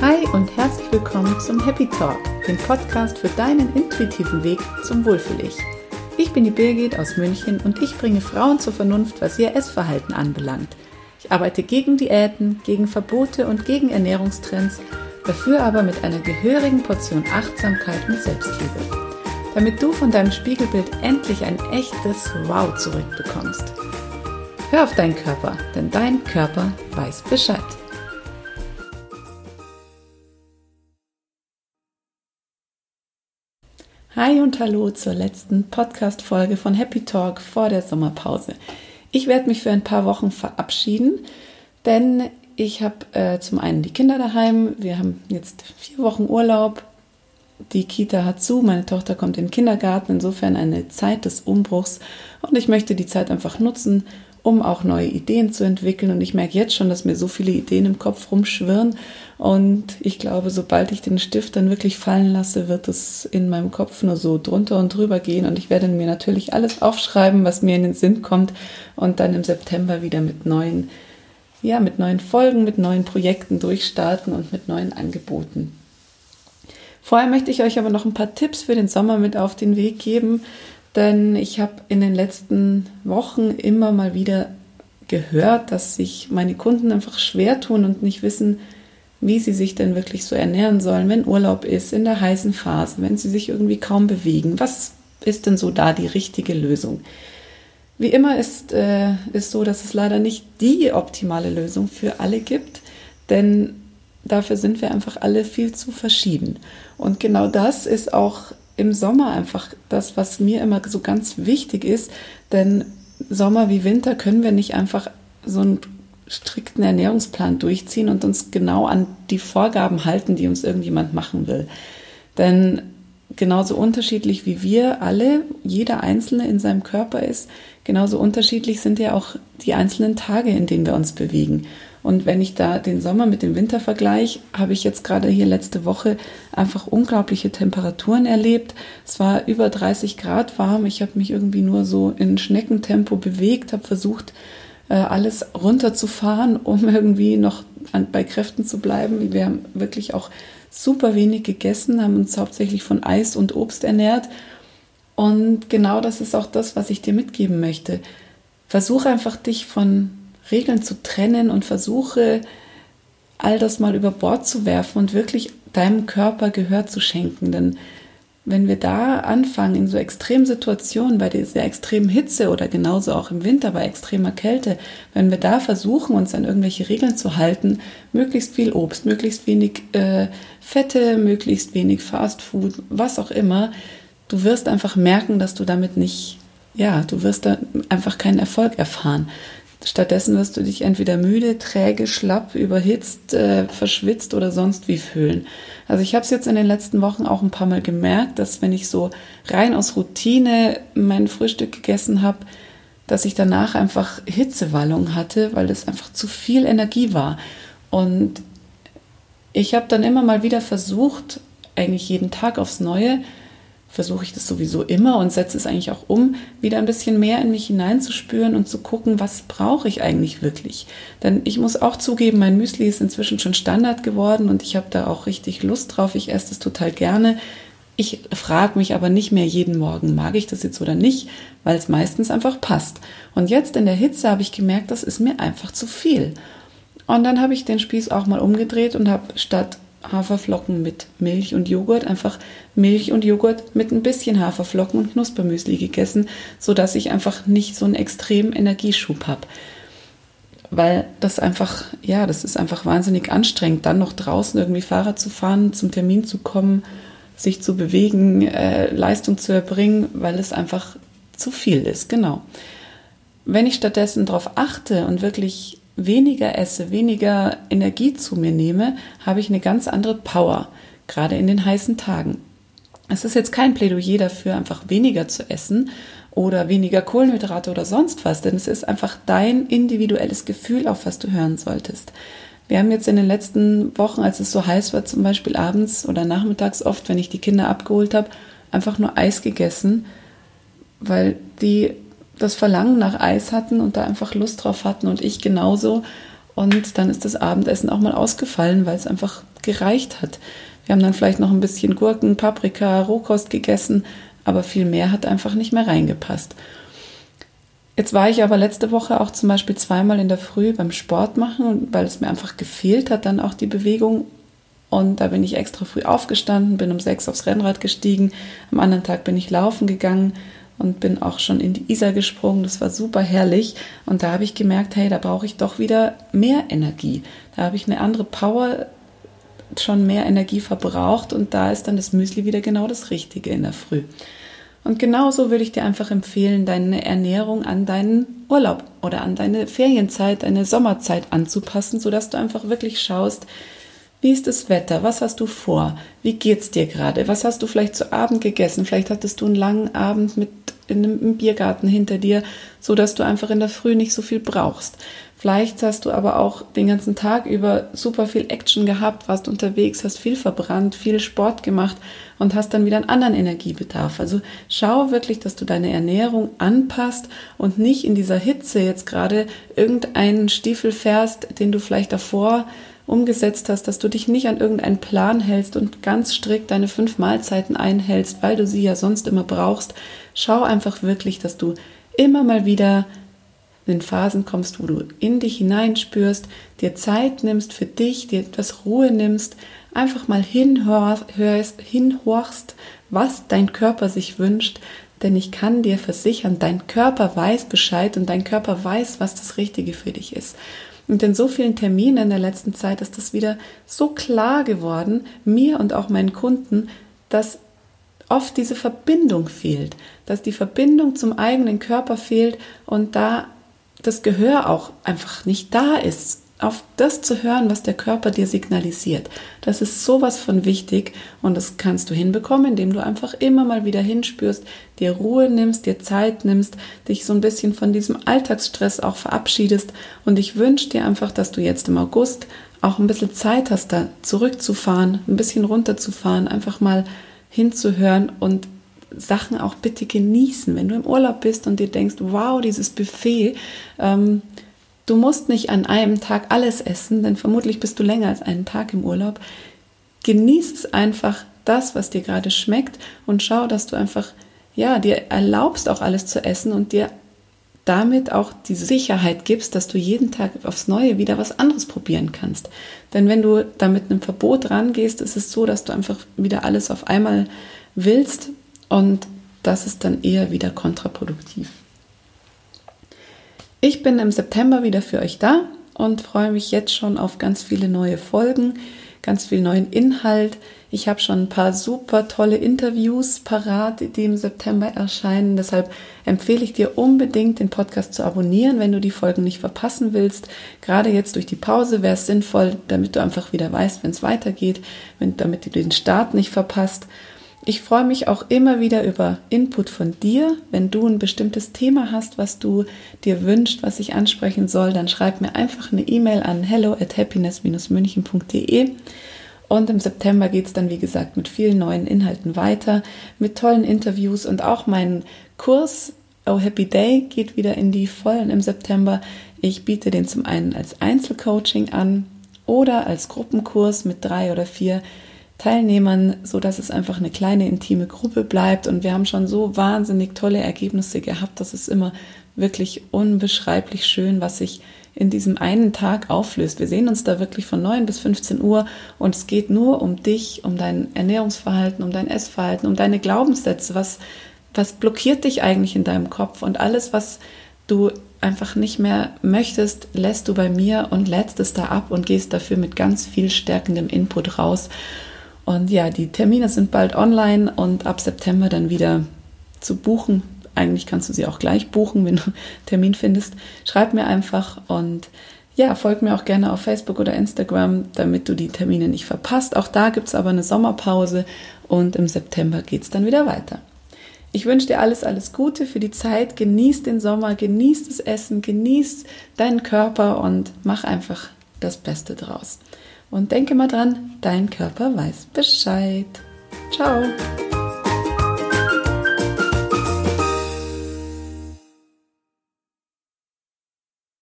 Hi und herzlich willkommen zum Happy Talk, dem Podcast für deinen intuitiven Weg zum Wohlfühl-Ich. Ich bin die Birgit aus München und ich bringe Frauen zur Vernunft, was ihr Essverhalten anbelangt. Ich arbeite gegen Diäten, gegen Verbote und gegen Ernährungstrends, dafür aber mit einer gehörigen Portion Achtsamkeit und Selbstliebe damit du von deinem Spiegelbild endlich ein echtes Wow zurückbekommst. Hör auf deinen Körper, denn dein Körper weiß Bescheid. Hi und hallo zur letzten Podcast-Folge von Happy Talk vor der Sommerpause. Ich werde mich für ein paar Wochen verabschieden, denn ich habe äh, zum einen die Kinder daheim. Wir haben jetzt vier Wochen Urlaub die Kita hat zu, meine Tochter kommt in den Kindergarten, insofern eine Zeit des Umbruchs und ich möchte die Zeit einfach nutzen, um auch neue Ideen zu entwickeln. Und ich merke jetzt schon, dass mir so viele Ideen im Kopf rumschwirren. Und ich glaube, sobald ich den Stift dann wirklich fallen lasse, wird es in meinem Kopf nur so drunter und drüber gehen. Und ich werde mir natürlich alles aufschreiben, was mir in den Sinn kommt. Und dann im September wieder mit neuen ja, mit neuen Folgen, mit neuen Projekten durchstarten und mit neuen Angeboten. Vorher möchte ich euch aber noch ein paar Tipps für den Sommer mit auf den Weg geben, denn ich habe in den letzten Wochen immer mal wieder gehört, dass sich meine Kunden einfach schwer tun und nicht wissen, wie sie sich denn wirklich so ernähren sollen, wenn Urlaub ist, in der heißen Phase, wenn sie sich irgendwie kaum bewegen. Was ist denn so da die richtige Lösung? Wie immer ist äh, es so, dass es leider nicht die optimale Lösung für alle gibt, denn dafür sind wir einfach alle viel zu verschieden. Und genau das ist auch im Sommer einfach das, was mir immer so ganz wichtig ist, denn Sommer wie Winter können wir nicht einfach so einen strikten Ernährungsplan durchziehen und uns genau an die Vorgaben halten, die uns irgendjemand machen will. Denn genauso unterschiedlich wie wir alle, jeder Einzelne in seinem Körper ist, genauso unterschiedlich sind ja auch die einzelnen Tage, in denen wir uns bewegen. Und wenn ich da den Sommer mit dem Winter vergleiche, habe ich jetzt gerade hier letzte Woche einfach unglaubliche Temperaturen erlebt. Es war über 30 Grad warm. Ich habe mich irgendwie nur so in Schneckentempo bewegt, habe versucht, äh, alles runterzufahren, um irgendwie noch bei Kräften zu bleiben. Wir haben wirklich auch super wenig gegessen, haben uns hauptsächlich von Eis und Obst ernährt. Und genau das ist auch das, was ich dir mitgeben möchte. Versuche einfach dich von Regeln zu trennen und versuche all das mal über Bord zu werfen und wirklich deinem Körper Gehör zu schenken. Denn wenn wir da anfangen, in so extremen Situationen, bei dieser extremen Hitze oder genauso auch im Winter bei extremer Kälte, wenn wir da versuchen, uns an irgendwelche Regeln zu halten, möglichst viel Obst, möglichst wenig äh, Fette, möglichst wenig Fastfood, was auch immer, du wirst einfach merken, dass du damit nicht, ja, du wirst da einfach keinen Erfolg erfahren. Stattdessen wirst du dich entweder müde, träge, schlapp, überhitzt, äh, verschwitzt oder sonst wie fühlen. Also ich habe es jetzt in den letzten Wochen auch ein paar Mal gemerkt, dass wenn ich so rein aus Routine mein Frühstück gegessen habe, dass ich danach einfach Hitzewallung hatte, weil es einfach zu viel Energie war. Und ich habe dann immer mal wieder versucht, eigentlich jeden Tag aufs Neue, versuche ich das sowieso immer und setze es eigentlich auch um, wieder ein bisschen mehr in mich hineinzuspüren und zu gucken, was brauche ich eigentlich wirklich. Denn ich muss auch zugeben, mein Müsli ist inzwischen schon Standard geworden und ich habe da auch richtig Lust drauf. Ich esse das total gerne. Ich frage mich aber nicht mehr jeden Morgen, mag ich das jetzt oder nicht, weil es meistens einfach passt. Und jetzt in der Hitze habe ich gemerkt, das ist mir einfach zu viel. Und dann habe ich den Spieß auch mal umgedreht und habe statt Haferflocken mit Milch und Joghurt, einfach Milch und Joghurt mit ein bisschen Haferflocken und Knuspermüsli gegessen, sodass ich einfach nicht so einen extremen Energieschub habe. Weil das einfach, ja, das ist einfach wahnsinnig anstrengend, dann noch draußen irgendwie Fahrrad zu fahren, zum Termin zu kommen, sich zu bewegen, äh, Leistung zu erbringen, weil es einfach zu viel ist, genau. Wenn ich stattdessen darauf achte und wirklich weniger esse, weniger Energie zu mir nehme, habe ich eine ganz andere Power, gerade in den heißen Tagen. Es ist jetzt kein Plädoyer dafür, einfach weniger zu essen oder weniger Kohlenhydrate oder sonst was, denn es ist einfach dein individuelles Gefühl, auf was du hören solltest. Wir haben jetzt in den letzten Wochen, als es so heiß war, zum Beispiel abends oder nachmittags oft, wenn ich die Kinder abgeholt habe, einfach nur Eis gegessen, weil die das Verlangen nach Eis hatten und da einfach Lust drauf hatten und ich genauso. und dann ist das Abendessen auch mal ausgefallen, weil es einfach gereicht hat. Wir haben dann vielleicht noch ein bisschen Gurken, Paprika, Rohkost gegessen, aber viel mehr hat einfach nicht mehr reingepasst. Jetzt war ich aber letzte Woche auch zum Beispiel zweimal in der Früh beim Sport machen, weil es mir einfach gefehlt hat, dann auch die Bewegung. Und da bin ich extra früh aufgestanden, bin um sechs aufs Rennrad gestiegen. Am anderen Tag bin ich laufen gegangen und bin auch schon in die Isar gesprungen. Das war super herrlich. Und da habe ich gemerkt, hey, da brauche ich doch wieder mehr Energie. Da habe ich eine andere Power, schon mehr Energie verbraucht und da ist dann das Müsli wieder genau das Richtige in der Früh. Und genauso würde ich dir einfach empfehlen, deine Ernährung an deinen Urlaub oder an deine Ferienzeit, deine Sommerzeit anzupassen, sodass du einfach wirklich schaust, wie ist das Wetter? Was hast du vor? Wie geht's dir gerade? Was hast du vielleicht zu Abend gegessen? Vielleicht hattest du einen langen Abend mit in einem Biergarten hinter dir, so dass du einfach in der Früh nicht so viel brauchst. Vielleicht hast du aber auch den ganzen Tag über super viel Action gehabt, warst unterwegs, hast viel verbrannt, viel Sport gemacht und hast dann wieder einen anderen Energiebedarf. Also schau wirklich, dass du deine Ernährung anpasst und nicht in dieser Hitze jetzt gerade irgendeinen Stiefel fährst, den du vielleicht davor umgesetzt hast, dass du dich nicht an irgendeinen Plan hältst und ganz strikt deine fünf Mahlzeiten einhältst, weil du sie ja sonst immer brauchst. Schau einfach wirklich, dass du immer mal wieder in Phasen kommst, wo du in dich hineinspürst, dir Zeit nimmst für dich, dir etwas Ruhe nimmst, einfach mal hinhörst, hinhorchst, was dein Körper sich wünscht, denn ich kann dir versichern, dein Körper weiß Bescheid und dein Körper weiß, was das Richtige für dich ist. Und in so vielen Terminen in der letzten Zeit ist das wieder so klar geworden, mir und auch meinen Kunden, dass oft diese Verbindung fehlt, dass die Verbindung zum eigenen Körper fehlt und da das Gehör auch einfach nicht da ist auf das zu hören, was der Körper dir signalisiert. Das ist sowas von wichtig und das kannst du hinbekommen, indem du einfach immer mal wieder hinspürst, dir Ruhe nimmst, dir Zeit nimmst, dich so ein bisschen von diesem Alltagsstress auch verabschiedest und ich wünsche dir einfach, dass du jetzt im August auch ein bisschen Zeit hast, da zurückzufahren, ein bisschen runterzufahren, einfach mal hinzuhören und Sachen auch bitte genießen. Wenn du im Urlaub bist und dir denkst, wow, dieses Buffet, ähm, Du musst nicht an einem Tag alles essen, denn vermutlich bist du länger als einen Tag im Urlaub. Genieß es einfach das, was dir gerade schmeckt und schau, dass du einfach ja, dir erlaubst auch alles zu essen und dir damit auch die Sicherheit gibst, dass du jeden Tag aufs Neue wieder was anderes probieren kannst. Denn wenn du da mit einem Verbot rangehst, ist es so, dass du einfach wieder alles auf einmal willst und das ist dann eher wieder kontraproduktiv. Ich bin im September wieder für euch da und freue mich jetzt schon auf ganz viele neue Folgen, ganz viel neuen Inhalt. Ich habe schon ein paar super tolle Interviews parat, die im September erscheinen. Deshalb empfehle ich dir unbedingt, den Podcast zu abonnieren, wenn du die Folgen nicht verpassen willst. Gerade jetzt durch die Pause wäre es sinnvoll, damit du einfach wieder weißt, wenn es weitergeht, wenn, damit du den Start nicht verpasst. Ich freue mich auch immer wieder über Input von dir. Wenn du ein bestimmtes Thema hast, was du dir wünschst, was ich ansprechen soll, dann schreib mir einfach eine E-Mail an hello at happiness-münchen.de. Und im September geht es dann, wie gesagt, mit vielen neuen Inhalten weiter, mit tollen Interviews und auch mein Kurs Oh Happy Day geht wieder in die Vollen im September. Ich biete den zum einen als Einzelcoaching an oder als Gruppenkurs mit drei oder vier Teilnehmern, so dass es einfach eine kleine intime Gruppe bleibt. Und wir haben schon so wahnsinnig tolle Ergebnisse gehabt. Das ist immer wirklich unbeschreiblich schön, was sich in diesem einen Tag auflöst. Wir sehen uns da wirklich von 9 bis 15 Uhr und es geht nur um dich, um dein Ernährungsverhalten, um dein Essverhalten, um deine Glaubenssätze. Was, was blockiert dich eigentlich in deinem Kopf? Und alles, was du einfach nicht mehr möchtest, lässt du bei mir und lädst es da ab und gehst dafür mit ganz viel stärkendem Input raus. Und ja, die Termine sind bald online und ab September dann wieder zu buchen. Eigentlich kannst du sie auch gleich buchen, wenn du einen Termin findest. Schreib mir einfach und ja, folg mir auch gerne auf Facebook oder Instagram, damit du die Termine nicht verpasst. Auch da gibt es aber eine Sommerpause und im September geht es dann wieder weiter. Ich wünsche dir alles, alles Gute für die Zeit. Genieß den Sommer, genieß das Essen, genieß deinen Körper und mach einfach das Beste draus. Und denke mal dran, dein Körper weiß Bescheid. Ciao.